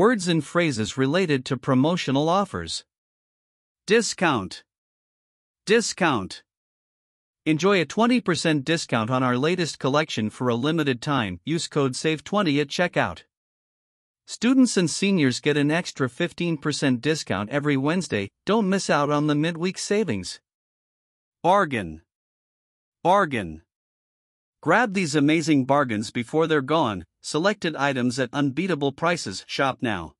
Words and phrases related to promotional offers. Discount. Discount. Enjoy a 20% discount on our latest collection for a limited time. Use code SAVE20 at checkout. Students and seniors get an extra 15% discount every Wednesday. Don't miss out on the midweek savings. Bargain. Bargain. Grab these amazing bargains before they're gone. Selected items at unbeatable prices. Shop now.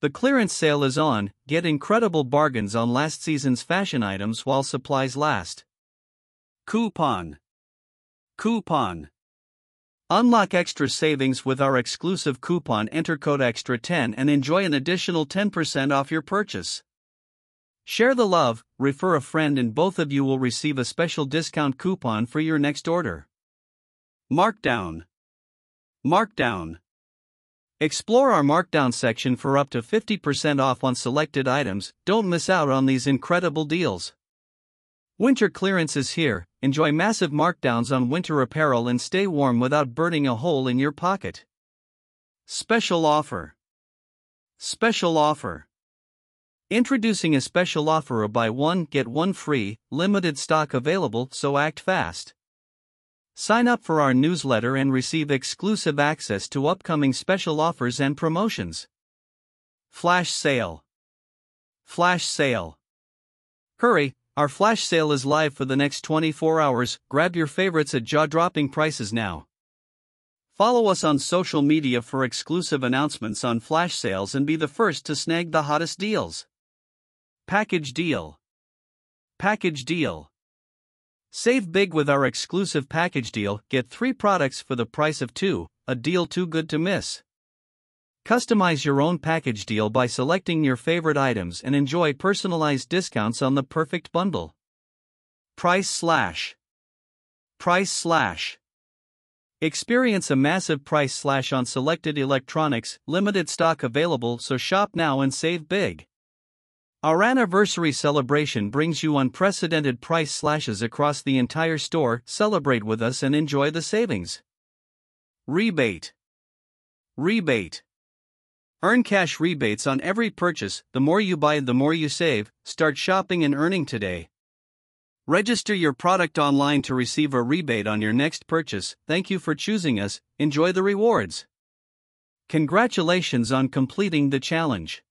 The clearance sale is on. Get incredible bargains on last season's fashion items while supplies last. Coupon. Coupon. Unlock extra savings with our exclusive coupon. Enter code EXTRA10 and enjoy an additional 10% off your purchase. Share the love, refer a friend, and both of you will receive a special discount coupon for your next order. Markdown. Markdown. Explore our markdown section for up to 50% off on selected items. Don't miss out on these incredible deals. Winter clearance is here. Enjoy massive markdowns on winter apparel and stay warm without burning a hole in your pocket. Special offer. Special offer. Introducing a special offer of buy one get one free, limited stock available, so act fast. Sign up for our newsletter and receive exclusive access to upcoming special offers and promotions. Flash sale. Flash sale. Hurry, our flash sale is live for the next 24 hours. Grab your favorites at jaw dropping prices now. Follow us on social media for exclusive announcements on flash sales and be the first to snag the hottest deals. Package deal. Package deal. Save big with our exclusive package deal. Get three products for the price of two, a deal too good to miss. Customize your own package deal by selecting your favorite items and enjoy personalized discounts on the perfect bundle. Price slash. Price slash. Experience a massive price slash on selected electronics, limited stock available, so shop now and save big. Our anniversary celebration brings you unprecedented price slashes across the entire store. Celebrate with us and enjoy the savings. Rebate. Rebate. Earn cash rebates on every purchase. The more you buy, the more you save. Start shopping and earning today. Register your product online to receive a rebate on your next purchase. Thank you for choosing us. Enjoy the rewards. Congratulations on completing the challenge.